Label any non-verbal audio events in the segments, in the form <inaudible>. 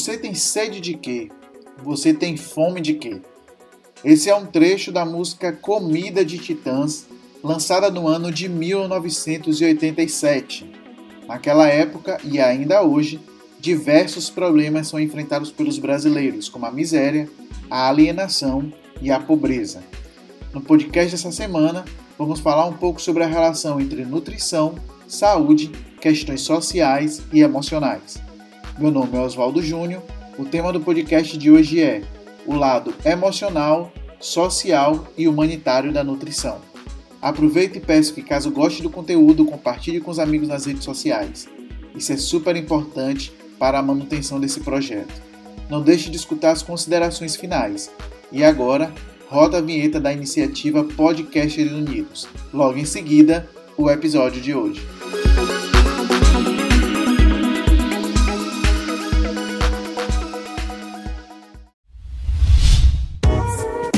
Você tem sede de quê? Você tem fome de quê? Esse é um trecho da música Comida de Titãs, lançada no ano de 1987. Naquela época e ainda hoje, diversos problemas são enfrentados pelos brasileiros, como a miséria, a alienação e a pobreza. No podcast dessa semana, vamos falar um pouco sobre a relação entre nutrição, saúde, questões sociais e emocionais. Meu nome é Oswaldo Júnior. O tema do podcast de hoje é o lado emocional, social e humanitário da nutrição. Aproveite e peço que, caso goste do conteúdo, compartilhe com os amigos nas redes sociais. Isso é super importante para a manutenção desse projeto. Não deixe de escutar as considerações finais. E agora, roda a vinheta da iniciativa Podcasters Unidos. Logo em seguida, o episódio de hoje.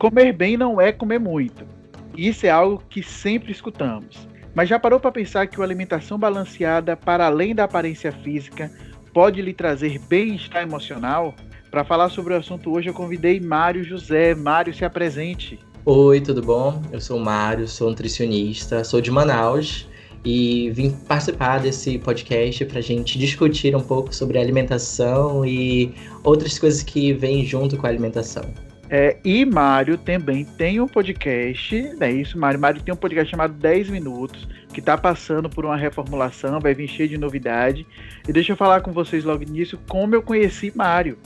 Comer bem não é comer muito. Isso é algo que sempre escutamos. Mas já parou para pensar que uma alimentação balanceada, para além da aparência física, pode lhe trazer bem-estar emocional? Para falar sobre o assunto hoje, eu convidei Mário José. Mário, se apresente. Oi, tudo bom? Eu sou o Mário, sou nutricionista, sou de Manaus e vim participar desse podcast para a gente discutir um pouco sobre alimentação e outras coisas que vêm junto com a alimentação. É, e Mário também tem um podcast, né? Isso, Mário. Mário tem um podcast chamado 10 Minutos, que está passando por uma reformulação, vai vir cheio de novidade. E deixa eu falar com vocês logo nisso como eu conheci Mário.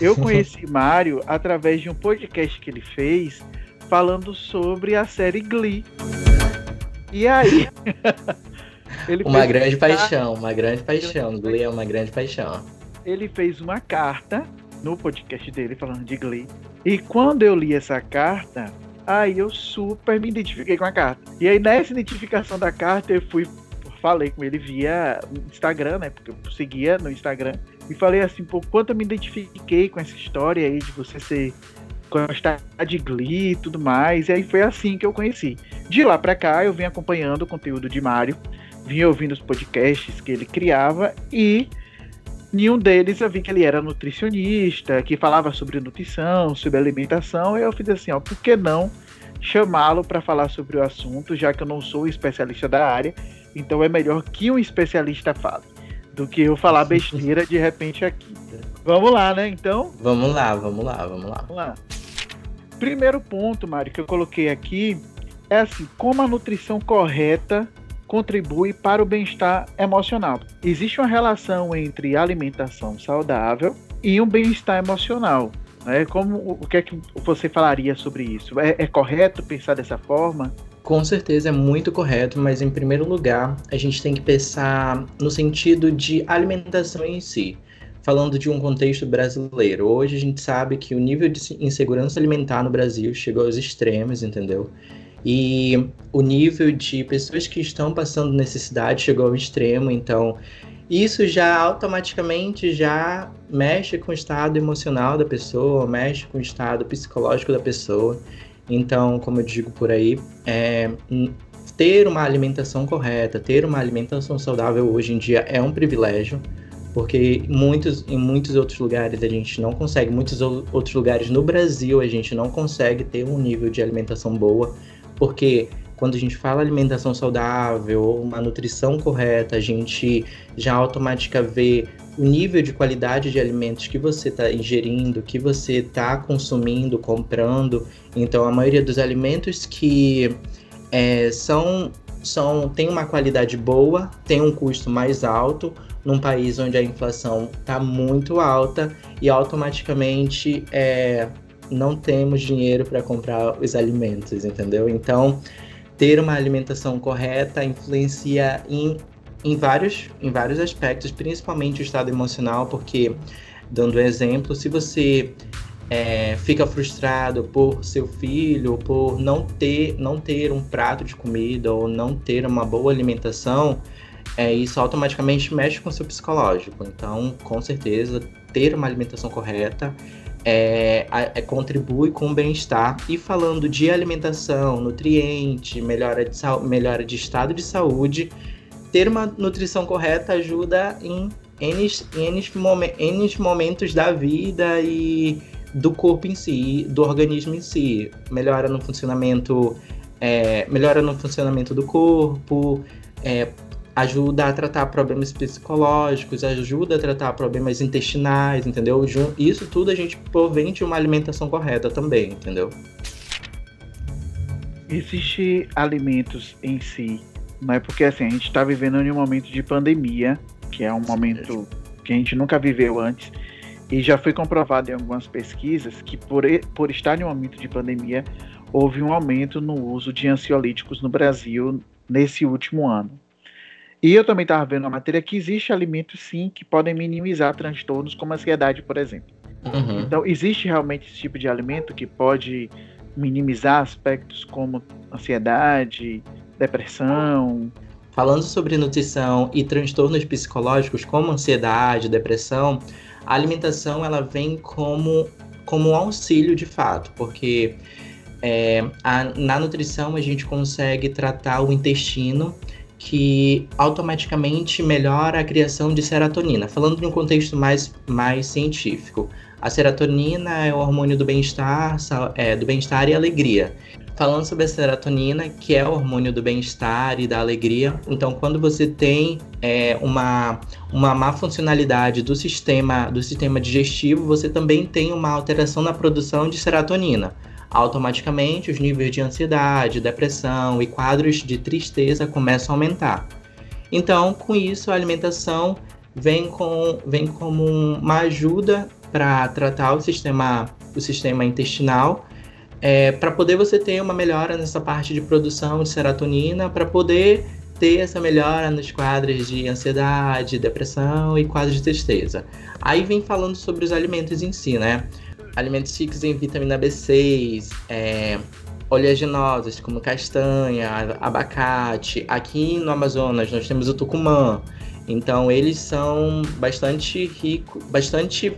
Eu <laughs> conheci Mário através de um podcast que ele fez falando sobre a série Glee. E aí. <laughs> uma grande paixão, uma grande paixão. Glee é uma grande paixão. Ele fez uma carta no podcast dele falando de Glee. E quando eu li essa carta, aí eu super me identifiquei com a carta. E aí nessa identificação da carta eu fui falei com ele via Instagram, né? Porque eu seguia no Instagram. E falei assim, pô, quanto eu me identifiquei com essa história aí de você ser gostar de Glee e tudo mais. E aí foi assim que eu conheci. De lá para cá eu venho acompanhando o conteúdo de Mário, vim ouvindo os podcasts que ele criava e Nenhum deles eu vi que ele era nutricionista, que falava sobre nutrição, sobre alimentação, e eu fiz assim, ó, por que não chamá-lo para falar sobre o assunto, já que eu não sou especialista da área, então é melhor que um especialista fale, do que eu falar <laughs> besteira de repente aqui. Vamos lá, né, então? Vamos lá, vamos lá, vamos lá. Vamos lá. Primeiro ponto, Mário, que eu coloquei aqui é assim, como a nutrição correta contribui para o bem-estar emocional. Existe uma relação entre alimentação saudável e um bem-estar emocional. Né? Como o que é que você falaria sobre isso? É, é correto pensar dessa forma? Com certeza é muito correto, mas em primeiro lugar a gente tem que pensar no sentido de alimentação em si falando de um contexto brasileiro. Hoje a gente sabe que o nível de insegurança alimentar no Brasil chegou aos extremos, entendeu? E o nível de pessoas que estão passando necessidade chegou ao extremo, então isso já automaticamente já mexe com o estado emocional da pessoa, mexe com o estado psicológico da pessoa. Então, como eu digo por aí, é, ter uma alimentação correta, ter uma alimentação saudável hoje em dia é um privilégio, porque muitos, em muitos outros lugares a gente não consegue, muitos outros lugares no Brasil a gente não consegue ter um nível de alimentação boa porque quando a gente fala alimentação saudável ou uma nutrição correta, a gente já automaticamente vê o nível de qualidade de alimentos que você está ingerindo, que você está consumindo, comprando. Então, a maioria dos alimentos que é, são, são tem uma qualidade boa, tem um custo mais alto, num país onde a inflação está muito alta e automaticamente é, não temos dinheiro para comprar os alimentos, entendeu? Então, ter uma alimentação correta influencia em, em, vários, em vários aspectos, principalmente o estado emocional, porque dando um exemplo, se você é, fica frustrado por seu filho, por não ter, não ter um prato de comida ou não ter uma boa alimentação, é, isso automaticamente mexe com o seu psicológico. Então, com certeza, ter uma alimentação correta é, é, contribui com o bem-estar. E falando de alimentação, nutriente, melhora de, melhora de estado de saúde, ter uma nutrição correta ajuda em N, N, N momentos da vida e do corpo em si, do organismo em si. Melhora no funcionamento, é, melhora no funcionamento do corpo, é, ajuda a tratar problemas psicológicos, ajuda a tratar problemas intestinais, entendeu? Isso tudo a gente provém de uma alimentação correta também, entendeu? Existem alimentos em si, não é porque assim, a gente está vivendo em um momento de pandemia, que é um momento que a gente nunca viveu antes, e já foi comprovado em algumas pesquisas que por, por estar em um momento de pandemia, houve um aumento no uso de ansiolíticos no Brasil nesse último ano. E eu também estava vendo na matéria que existe alimentos sim que podem minimizar transtornos como ansiedade, por exemplo. Uhum. Então, existe realmente esse tipo de alimento que pode minimizar aspectos como ansiedade, depressão. Falando sobre nutrição e transtornos psicológicos como ansiedade, depressão, a alimentação ela vem como, como um auxílio de fato, porque é, a, na nutrição a gente consegue tratar o intestino que automaticamente melhora a criação de serotonina. Falando de um contexto mais, mais científico, a serotonina é o hormônio do bem-estar, é, do bem-estar e alegria. Falando sobre a serotonina, que é o hormônio do bem-estar e da alegria, então quando você tem é, uma, uma má funcionalidade do sistema, do sistema digestivo, você também tem uma alteração na produção de serotonina automaticamente os níveis de ansiedade, depressão e quadros de tristeza começam a aumentar. Então, com isso, a alimentação vem, com, vem como uma ajuda para tratar o sistema, o sistema intestinal, é, para poder você ter uma melhora nessa parte de produção de serotonina, para poder ter essa melhora nos quadros de ansiedade, depressão e quadros de tristeza. Aí vem falando sobre os alimentos em si, né? Alimentos ricos em vitamina B6, é, oleaginosas como castanha, abacate. Aqui no Amazonas nós temos o tucumã. Então eles são bastante ricos, bastante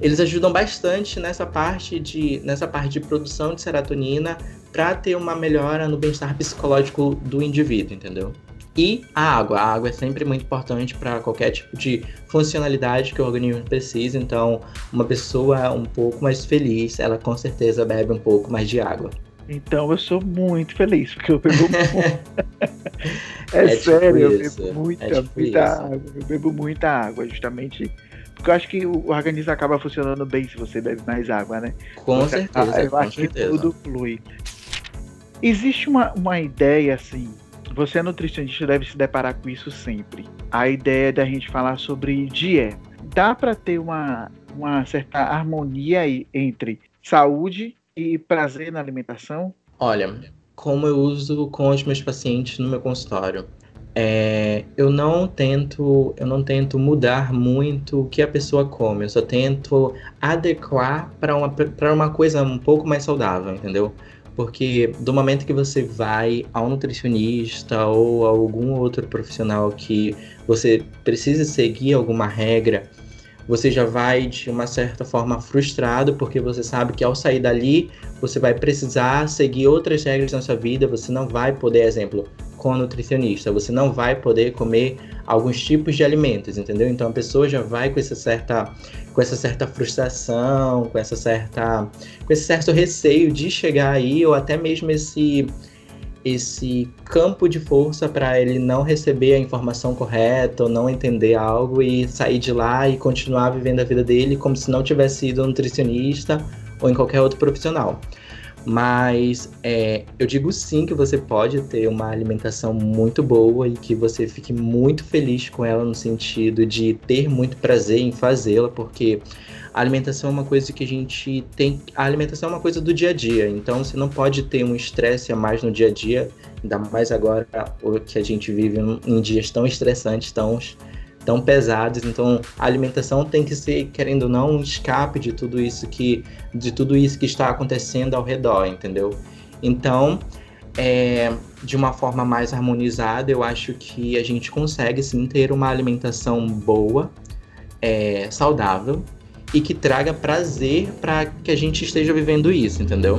eles ajudam bastante nessa parte de nessa parte de produção de serotonina para ter uma melhora no bem-estar psicológico do indivíduo, entendeu? E a água. A água é sempre muito importante para qualquer tipo de funcionalidade que o organismo precisa. Então, uma pessoa um pouco mais feliz, ela com certeza bebe um pouco mais de água. Então eu sou muito feliz, porque eu bebo muito. <laughs> é, é, sério, eu bebo muita, é tipo muita água. Eu bebo muita água, justamente. Porque eu acho que o organismo acaba funcionando bem se você bebe mais água, né? Com você, certeza. Eu acho certeza. que tudo flui. Existe uma, uma ideia assim você é nutricionista deve se deparar com isso sempre. A ideia da gente falar sobre dieta. Dá para ter uma, uma certa harmonia aí entre saúde e prazer na alimentação? Olha, como eu uso com os meus pacientes no meu consultório, é, eu não tento eu não tento mudar muito o que a pessoa come, eu só tento adequar para uma, uma coisa um pouco mais saudável, entendeu? Porque do momento que você vai ao nutricionista ou a algum outro profissional que você precisa seguir alguma regra, você já vai de uma certa forma frustrado, porque você sabe que ao sair dali, você vai precisar seguir outras regras na sua vida, você não vai poder, exemplo, com a nutricionista, você não vai poder comer alguns tipos de alimentos, entendeu? Então a pessoa já vai com essa certa com essa certa frustração, com essa certa com esse certo receio de chegar aí ou até mesmo esse esse campo de força para ele não receber a informação correta ou não entender algo e sair de lá e continuar vivendo a vida dele como se não tivesse ido nutricionista ou em qualquer outro profissional. Mas é, eu digo sim que você pode ter uma alimentação muito boa e que você fique muito feliz com ela no sentido de ter muito prazer em fazê-la, porque a alimentação é uma coisa que a gente tem. A alimentação é uma coisa do dia a dia, então você não pode ter um estresse a mais no dia a dia, ainda mais agora que a gente vive em dias tão estressantes, tão, tão pesadas. Então, a alimentação tem que ser, querendo ou não, um escape de tudo isso que, de tudo isso que está acontecendo ao redor, entendeu? Então, é, de uma forma mais harmonizada, eu acho que a gente consegue sim ter uma alimentação boa, é, saudável e que traga prazer para que a gente esteja vivendo isso, entendeu?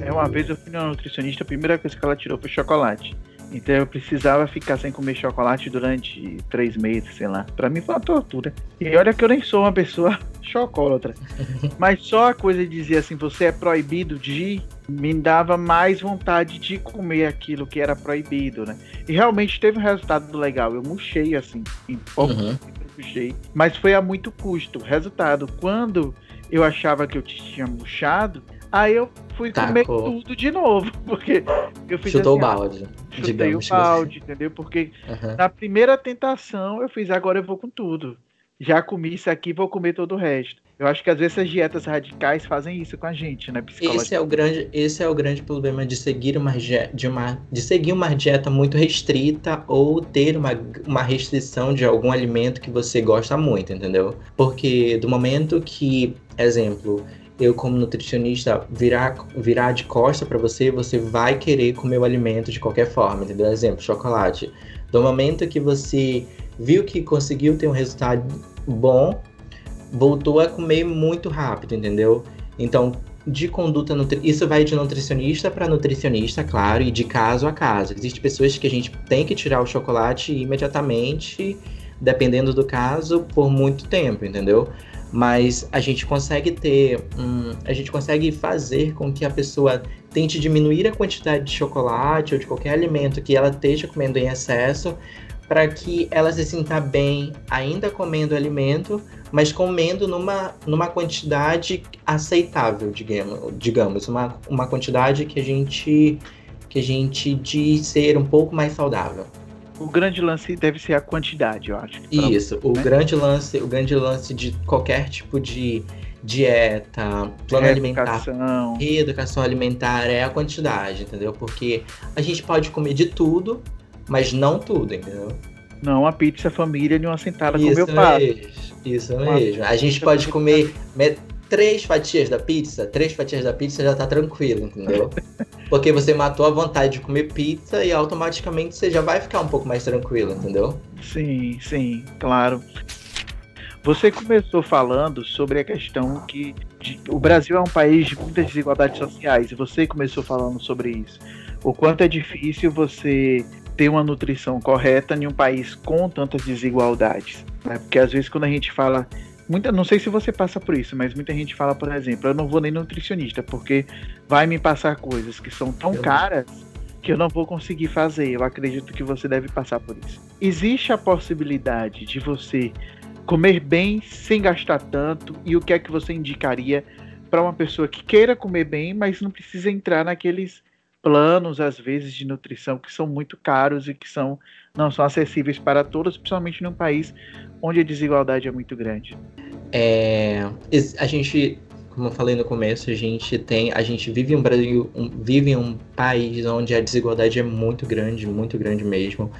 É uma vez eu fui na nutricionista, a primeira coisa que ela tirou foi chocolate. Então eu precisava ficar sem comer chocolate durante três meses, sei lá. Pra mim foi uma tortura. E olha que eu nem sou uma pessoa <laughs> chocólatra. <laughs> Mas só a coisa de dizer assim, você é proibido de, me dava mais vontade de comer aquilo que era proibido, né? E realmente teve um resultado legal. Eu murchei assim, em pouco uhum. murchei. Mas foi a muito custo. Resultado, quando eu achava que eu tinha murchado, aí eu fui Tacou. comer tudo de novo, <laughs> porque eu fiz Chutou assim, o balde. Chutei o balde, entendeu? Porque uhum. na primeira tentação eu fiz, agora eu vou com tudo. Já comi isso aqui, vou comer todo o resto. Eu acho que às vezes essas dietas radicais fazem isso com a gente, né? Esse é o grande, esse é o grande problema de seguir uma, de uma, de seguir uma dieta muito restrita ou ter uma, uma restrição de algum alimento que você gosta muito, entendeu? Porque do momento que, exemplo, eu como nutricionista virar, virar de costa para você, você vai querer comer o alimento de qualquer forma, entendeu? Exemplo, chocolate. Do momento que você viu que conseguiu ter um resultado bom, voltou a comer muito rápido, entendeu? Então, de conduta isso vai de nutricionista para nutricionista, claro, e de caso a caso. Existem pessoas que a gente tem que tirar o chocolate imediatamente, dependendo do caso, por muito tempo, entendeu? Mas a gente consegue ter, um, a gente consegue fazer com que a pessoa tente diminuir a quantidade de chocolate ou de qualquer alimento que ela esteja comendo em excesso, para que ela se sinta bem ainda comendo alimento, mas comendo numa, numa quantidade aceitável, digamos, digamos uma, uma quantidade que a gente que a gente diz ser um pouco mais saudável o grande lance deve ser a quantidade, eu acho. Isso, o né? grande lance, o grande lance de qualquer tipo de dieta, plano alimentar, reeducação alimentar é a quantidade, entendeu? Porque a gente pode comer de tudo, mas não tudo, entendeu? Não, a pizza família de uma sentada isso com meu pai. Isso mesmo. A gente pode comer três fatias da pizza, três fatias da pizza já tá tranquilo, entendeu? Porque você matou a vontade de comer pizza e automaticamente você já vai ficar um pouco mais tranquilo, entendeu? Sim, sim, claro. Você começou falando sobre a questão que de, o Brasil é um país de muitas desigualdades sociais, e você começou falando sobre isso. O quanto é difícil você ter uma nutrição correta em um país com tantas desigualdades. Né? Porque às vezes quando a gente fala Muita, não sei se você passa por isso, mas muita gente fala, por exemplo, eu não vou nem nutricionista, porque vai me passar coisas que são tão caras que eu não vou conseguir fazer. Eu acredito que você deve passar por isso. Existe a possibilidade de você comer bem sem gastar tanto? E o que é que você indicaria para uma pessoa que queira comer bem, mas não precisa entrar naqueles planos, às vezes, de nutrição que são muito caros e que são, não são acessíveis para todos, principalmente num país onde a desigualdade é muito grande. É, a gente, como eu falei no começo, a gente tem, a gente vive um Brasil, um, vive um país onde a desigualdade é muito grande, muito grande mesmo.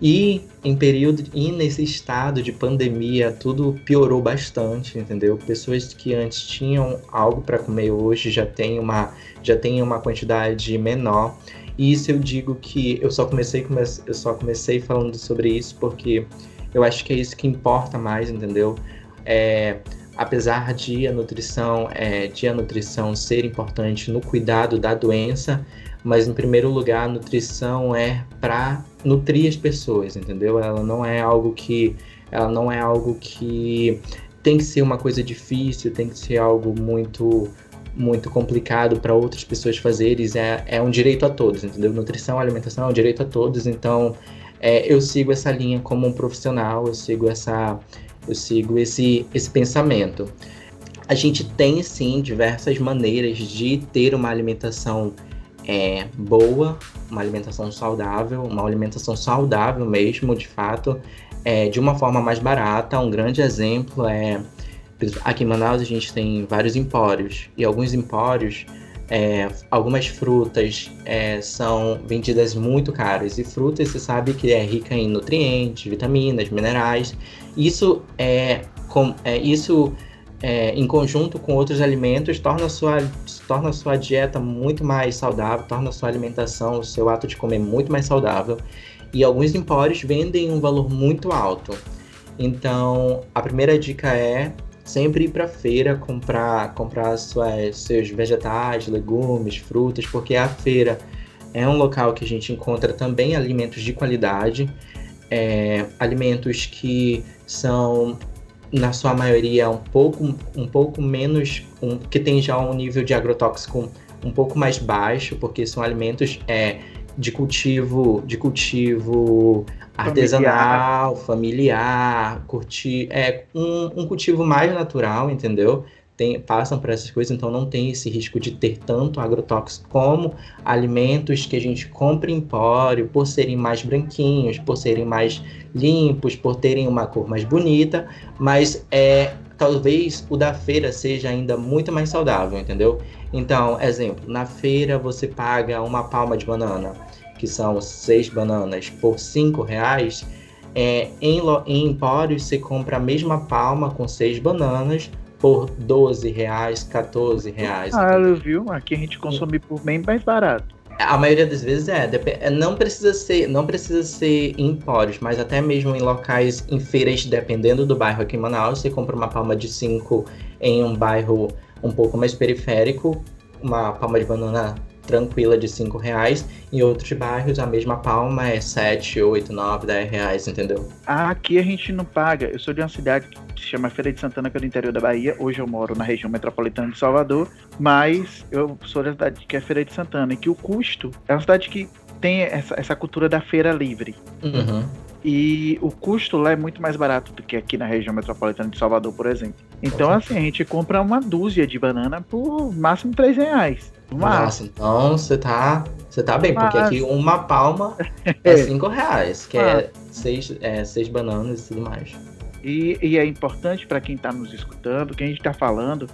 E em período e nesse estado de pandemia, tudo piorou bastante, entendeu? Pessoas que antes tinham algo para comer hoje já tem uma já tem uma quantidade menor. E isso eu digo que eu só comecei eu só comecei falando sobre isso porque eu acho que é isso que importa mais, entendeu? É, apesar de a nutrição, é, de a nutrição ser importante no cuidado da doença, mas em primeiro lugar a nutrição é para nutrir as pessoas, entendeu? Ela não é algo que ela não é algo que tem que ser uma coisa difícil, tem que ser algo muito muito complicado para outras pessoas fazerem, é, é um direito a todos, entendeu? Nutrição, alimentação é um direito a todos, então é, eu sigo essa linha como um profissional, eu sigo essa, eu sigo esse, esse pensamento. A gente tem sim diversas maneiras de ter uma alimentação é, boa, uma alimentação saudável, uma alimentação saudável mesmo, de fato, é, de uma forma mais barata. Um grande exemplo é aqui em Manaus a gente tem vários empórios e alguns empórios é, algumas frutas é, são vendidas muito caras. E frutas, você sabe que é rica em nutrientes, vitaminas, minerais. Isso é, com, é isso é, em conjunto com outros alimentos torna a sua torna a sua dieta muito mais saudável, torna a sua alimentação, o seu ato de comer muito mais saudável. E alguns empórios vendem um valor muito alto. Então, a primeira dica é sempre ir para feira comprar comprar suas, seus vegetais, legumes, frutas, porque a feira é um local que a gente encontra também alimentos de qualidade, é, alimentos que são na sua maioria um pouco um pouco menos um, que tem já um nível de agrotóxico um pouco mais baixo, porque são alimentos é, de cultivo de cultivo artesanal, familiar, curtir, é um, um cultivo mais natural, entendeu? Tem, passam por essas coisas, então não tem esse risco de ter tanto agrotóxico como alimentos que a gente compra em empório, por serem mais branquinhos, por serem mais limpos, por terem uma cor mais bonita, mas é talvez o da feira seja ainda muito mais saudável, entendeu? Então, exemplo, na feira você paga uma palma de banana que são seis bananas, por cinco reais, é, em, em Empório você compra a mesma palma com seis bananas por 12 reais, 14 reais. Ah, viu? Aqui a gente consome por bem mais barato. A maioria das vezes é, é, não precisa ser, não precisa ser em empórios, mas até mesmo em locais, em feiras, dependendo do bairro aqui em Manaus, você compra uma palma de 5 em um bairro um pouco mais periférico, uma palma de banana tranquila de 5 reais. Em outros bairros, a mesma palma é 7, 8, 9, 10 reais, entendeu? Aqui a gente não paga. Eu sou de uma cidade que se chama Feira de Santana, que é do interior da Bahia. Hoje eu moro na região metropolitana de Salvador, mas eu sou da cidade que é Feira de Santana, e que o custo é uma cidade que tem essa, essa cultura da feira livre. Uhum. E o custo lá é muito mais barato do que aqui na região metropolitana de Salvador, por exemplo. Então, assim, a gente compra uma dúzia de banana por máximo 3 reais. Nossa, então você tá, você tá bem, porque aqui uma palma <laughs> é 5 reais, que é seis, é seis bananas e tudo mais. E, e é importante para quem está nos escutando que a gente está falando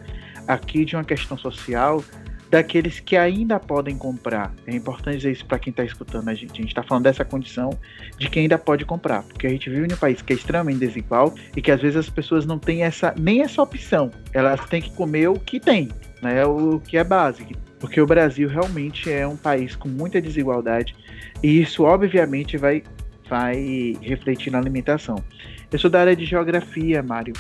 aqui de uma questão social daqueles que ainda podem comprar. É importante dizer isso para quem está escutando a gente. A gente está falando dessa condição de quem ainda pode comprar, porque a gente vive em um país que é extremamente desigual e que às vezes as pessoas não têm essa nem essa opção. Elas têm que comer o que tem, né? O que é básico. Porque o Brasil realmente é um país com muita desigualdade e isso obviamente vai vai refletir na alimentação. Eu sou da área de geografia, Mário.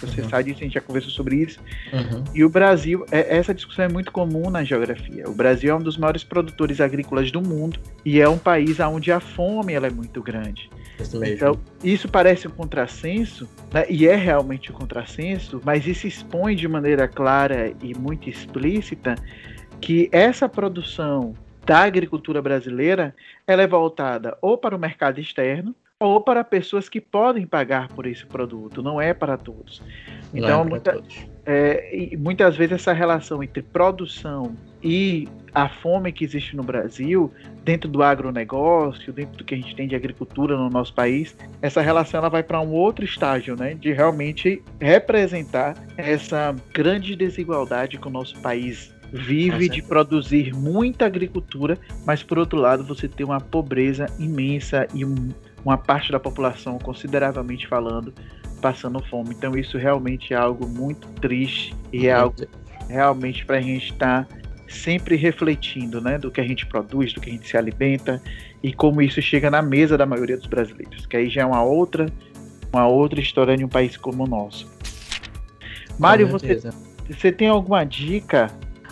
Você uhum. sabe disso, a gente já conversou sobre isso. Uhum. E o Brasil, é, essa discussão é muito comum na geografia. O Brasil é um dos maiores produtores agrícolas do mundo e é um país onde a fome ela é muito grande. Isso então, isso parece um contrassenso, né? e é realmente um contrassenso, mas isso expõe de maneira clara e muito explícita que essa produção da agricultura brasileira ela é voltada ou para o mercado externo ou para pessoas que podem pagar por esse produto, não é para todos. Então, é muita, todos. É, muitas vezes essa relação entre produção e a fome que existe no Brasil, dentro do agronegócio, dentro do que a gente tem de agricultura no nosso país, essa relação ela vai para um outro estágio, né, de realmente representar essa grande desigualdade que o nosso país vive de produzir muita agricultura, mas por outro lado você tem uma pobreza imensa e um, uma parte da população, consideravelmente falando, passando fome. Então isso realmente é algo muito triste e é algo realmente para a gente estar tá sempre refletindo, né, do que a gente produz, do que a gente se alimenta e como isso chega na mesa da maioria dos brasileiros. Que aí já é uma outra, uma outra história de um país como o nosso. Mário, você, você tem alguma dica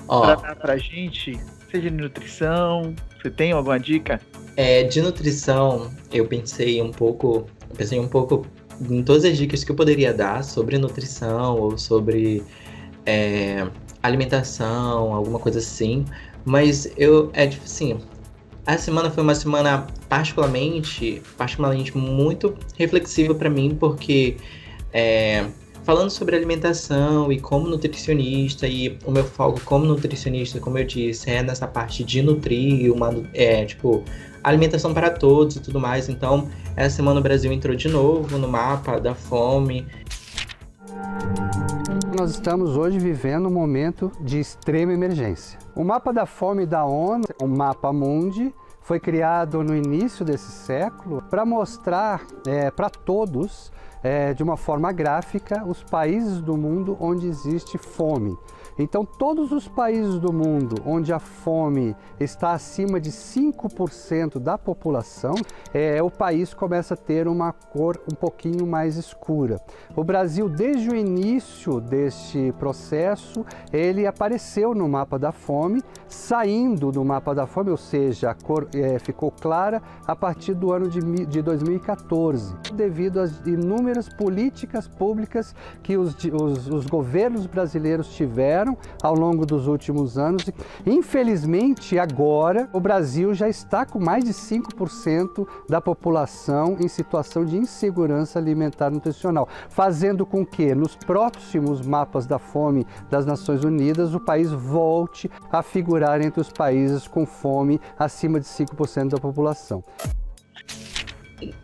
Ó, pra dar pra gente? Seja de nutrição, você tem alguma dica? É, de nutrição, eu pensei um pouco, pensei um pouco em todas as dicas que eu poderia dar sobre nutrição ou sobre é, alimentação, alguma coisa assim. Mas eu, é tipo assim, a semana foi uma semana particularmente, particularmente muito reflexiva para mim, porque é, falando sobre alimentação e como nutricionista, e o meu foco como nutricionista, como eu disse, é nessa parte de nutrir, uma, é, tipo, alimentação para todos e tudo mais. Então, essa semana o Brasil entrou de novo no mapa da fome. nós estamos hoje vivendo um momento de extrema emergência. O mapa da fome da ONU, o mapa Mundi, foi criado no início desse século para mostrar é, para todos, é, de uma forma gráfica, os países do mundo onde existe fome. Então, todos os países do mundo onde a fome está acima de 5% da população, é, o país começa a ter uma cor um pouquinho mais escura. O Brasil, desde o início deste processo, ele apareceu no mapa da fome, saindo do mapa da fome, ou seja, a cor é, ficou clara a partir do ano de, de 2014, devido às inúmeras políticas públicas que os, os, os governos brasileiros tiveram ao longo dos últimos anos. Infelizmente, agora o Brasil já está com mais de 5% da população em situação de insegurança alimentar nutricional, fazendo com que nos próximos mapas da fome das Nações Unidas o país volte a figurar entre os países com fome acima de 5% da população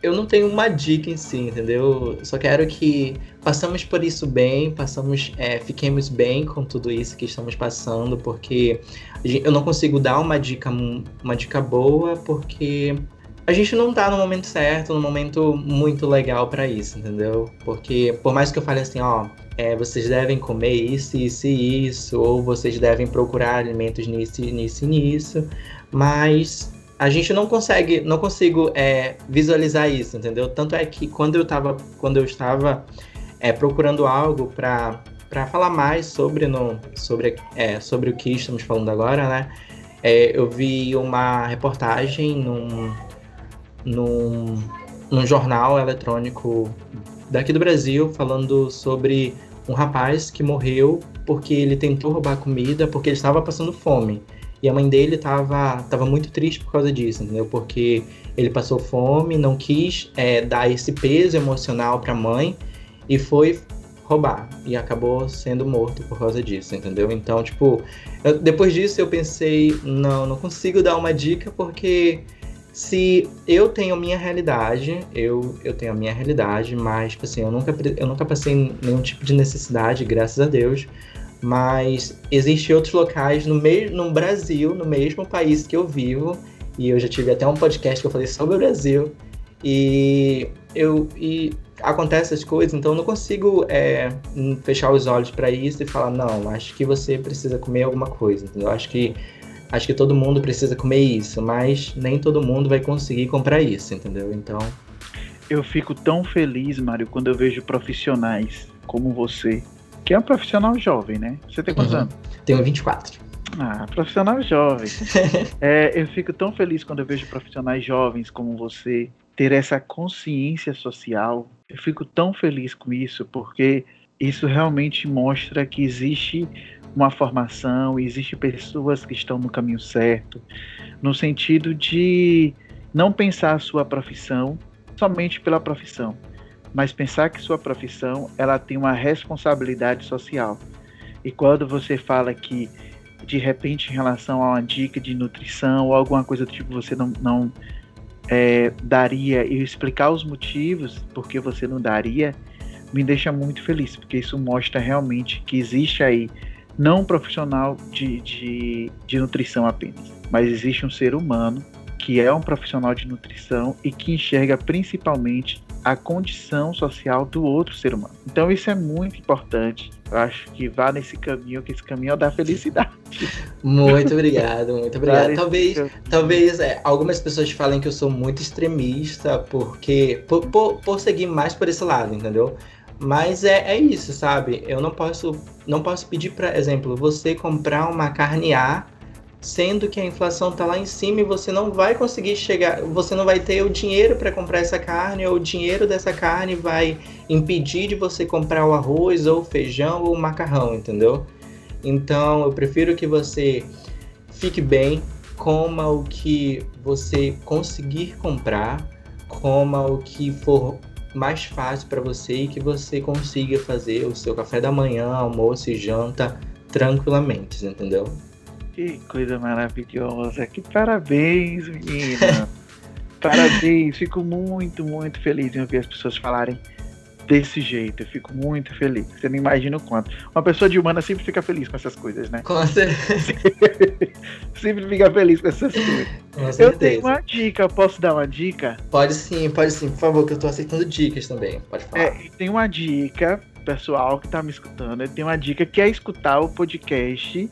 eu não tenho uma dica em si, entendeu? Só quero que passamos por isso bem, passamos, é, fiquemos bem com tudo isso que estamos passando, porque eu não consigo dar uma dica, uma dica boa, porque a gente não tá no momento certo, no momento muito legal para isso, entendeu? Porque por mais que eu fale assim, ó, é, vocês devem comer isso, isso e isso, ou vocês devem procurar alimentos nisso, nisso e nisso, mas a gente não consegue, não consigo é, visualizar isso, entendeu? Tanto é que quando eu tava, quando eu estava é, procurando algo para para falar mais sobre no, sobre é, sobre o que estamos falando agora, né? É, eu vi uma reportagem num, num, num jornal eletrônico daqui do Brasil falando sobre um rapaz que morreu porque ele tentou roubar comida porque ele estava passando fome. E a mãe dele tava, tava muito triste por causa disso, entendeu? Porque ele passou fome, não quis é, dar esse peso emocional para a mãe e foi roubar e acabou sendo morto por causa disso, entendeu? Então, tipo, eu, depois disso eu pensei, não, não consigo dar uma dica porque se eu tenho minha realidade, eu, eu tenho a minha realidade, mas, tipo assim, eu nunca, eu nunca passei nenhum tipo de necessidade, graças a Deus. Mas existem outros locais no, mesmo no Brasil, no mesmo país que eu vivo, e eu já tive até um podcast que eu falei sobre o Brasil, e eu e acontece essas coisas, então eu não consigo é, fechar os olhos para isso e falar não, acho que você precisa comer alguma coisa, entendeu? Acho que acho que todo mundo precisa comer isso, mas nem todo mundo vai conseguir comprar isso, entendeu? Então eu fico tão feliz, Mário, quando eu vejo profissionais como você que é um profissional jovem, né? Você tem quantos uhum. anos? Tenho 24. Ah, profissional jovem. <laughs> é, eu fico tão feliz quando eu vejo profissionais jovens como você ter essa consciência social. Eu fico tão feliz com isso, porque isso realmente mostra que existe uma formação, existe pessoas que estão no caminho certo, no sentido de não pensar a sua profissão somente pela profissão, mas pensar que sua profissão ela tem uma responsabilidade social. E quando você fala que de repente em relação a uma dica de nutrição ou alguma coisa do tipo você não, não é, daria e explicar os motivos porque você não daria, me deixa muito feliz, porque isso mostra realmente que existe aí não um profissional de, de, de nutrição apenas, mas existe um ser humano que é um profissional de nutrição e que enxerga principalmente a condição social do outro ser humano. Então isso é muito importante. Eu acho que vá nesse caminho, que esse caminho é o da felicidade. Muito obrigado, muito obrigado. talvez, talvez é, algumas pessoas falem que eu sou muito extremista, porque por, por, por seguir mais por esse lado, entendeu? Mas é, é isso, sabe? Eu não posso, não posso pedir, para exemplo, você comprar uma carne A sendo que a inflação está lá em cima e você não vai conseguir chegar, você não vai ter o dinheiro para comprar essa carne, ou o dinheiro dessa carne vai impedir de você comprar o arroz, ou o feijão, ou o macarrão, entendeu? Então eu prefiro que você fique bem, coma o que você conseguir comprar, coma o que for mais fácil para você e que você consiga fazer o seu café da manhã, almoço e janta tranquilamente, entendeu? Que coisa maravilhosa. Que parabéns, menina. <laughs> parabéns. Fico muito, muito feliz em ouvir as pessoas falarem desse jeito. Eu fico muito feliz. Você não imagina o quanto. Uma pessoa de humana sempre fica feliz com essas coisas, né? Com certeza. <laughs> sempre fica feliz com essas coisas. Com certeza. Eu tenho uma dica, posso dar uma dica? Pode sim, pode sim, por favor, que eu tô aceitando dicas também. Pode falar. É, tem uma dica, pessoal que tá me escutando, tem uma dica que é escutar o podcast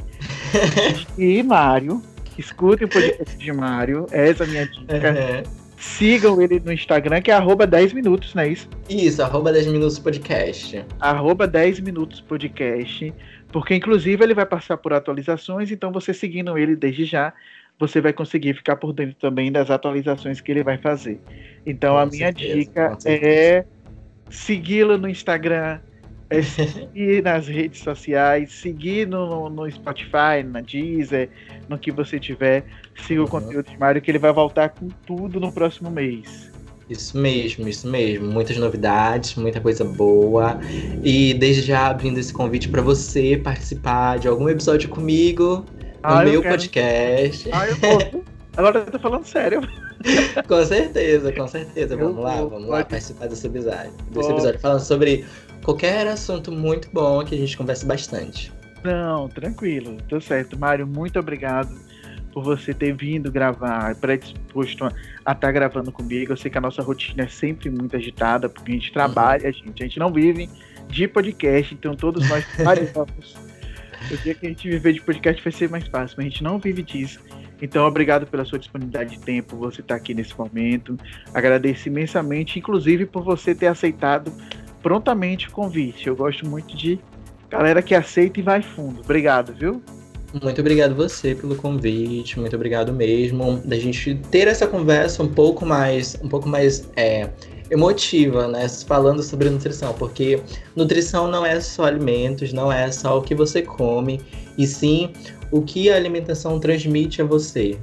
<laughs> de Mário. Escutem o podcast de Mário. Essa é a minha dica. Uhum. Sigam ele no Instagram, que é arroba 10 minutos, não é isso? Isso, arroba 10 minutos podcast. Arroba 10 minutos podcast. Porque, inclusive, ele vai passar por atualizações, então você seguindo ele desde já, você vai conseguir ficar por dentro também das atualizações que ele vai fazer. Então, Com a minha certeza, dica é segui-lo no Instagram, é <laughs> seguir nas redes sociais, seguir no, no Spotify, na Deezer, no que você tiver. Siga o Uhum. conteúdo de Mário, que ele vai voltar com tudo no próximo mês. Isso mesmo, isso mesmo. Muitas novidades, muita coisa boa. E desde já abrindo esse convite para você participar de algum episódio comigo no Ah, eu meu quero. podcast. Ah, eu vou. <laughs> Agora eu tô falando sério. com certeza, com certeza. Eu Vamos lá, vou, vamos lá participar desse episódio. Desse episódio falando sobre qualquer assunto muito bom que a gente converse bastante. Não, tranquilo, tá certo. Mário, muito obrigado por você ter vindo gravar, predisposto a estar gravando comigo. Eu sei que a nossa rotina é sempre muito agitada, porque a gente trabalha, gente. A gente não vive de podcast, então todos nós <laughs> trabalhamos. O dia que a gente viver de podcast vai ser mais fácil, mas a gente não vive disso. Então, obrigado pela sua disponibilidade de tempo, você estar aqui nesse momento. Agradeço imensamente, inclusive por você ter aceitado prontamente o convite. Eu gosto muito de galera que aceita e vai fundo. Obrigado, viu? Muito obrigado você pelo convite, muito obrigado mesmo da gente ter essa conversa um pouco mais, um pouco mais é, emotiva, né? Falando sobre nutrição, porque nutrição não é só alimentos, não é só o que você come, e sim o que a alimentação transmite a você.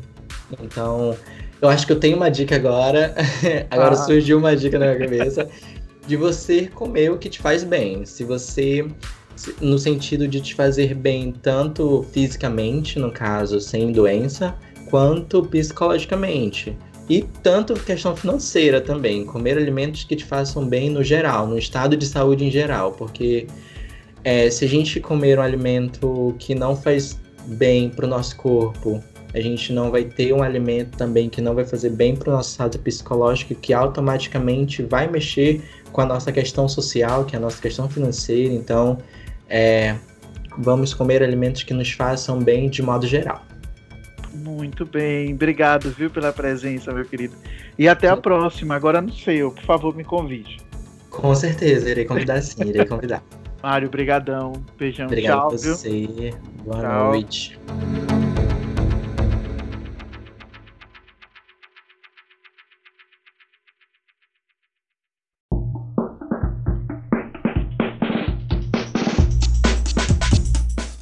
Então, eu acho que eu tenho uma dica agora. <laughs> agora Ah. surgiu uma dica na minha cabeça de você comer o que te faz bem. Se você no sentido de te fazer bem tanto fisicamente, no caso, sem doença, quanto psicologicamente. E tanto questão financeira também, comer alimentos que te façam bem no geral, no estado de saúde em geral, porque é, se a gente comer um alimento que não faz bem para o nosso corpo, a gente não vai ter um alimento também que não vai fazer bem para o nosso estado psicológico, que automaticamente vai mexer com a nossa questão social, que é a nossa questão financeira. Então, é, vamos comer alimentos que nos façam bem de modo geral. Muito bem, obrigado, viu, pela presença, meu querido. E até a próxima. Agora não sei, eu, por favor, me convide. Com certeza, irei convidar sim, irei convidar. <laughs> Mário, brigadão. Beijão, Obrigado tchau, a viu? você. Boa Tchau. noite.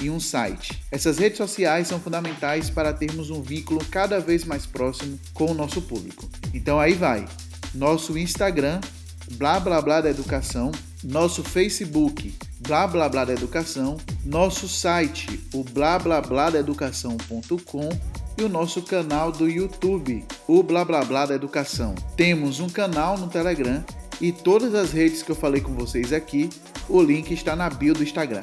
e um site. Essas redes sociais são fundamentais para termos um vínculo cada vez mais próximo com o nosso público. Então aí vai. Nosso Instagram, blá blá blá da educação, nosso Facebook, blá blá blá da educação, nosso site, o blá blá blá da educação.com e o nosso canal do YouTube, o blá blá blá da educação. Temos um canal no Telegram e todas as redes que eu falei com vocês aqui, o link está na bio do Instagram.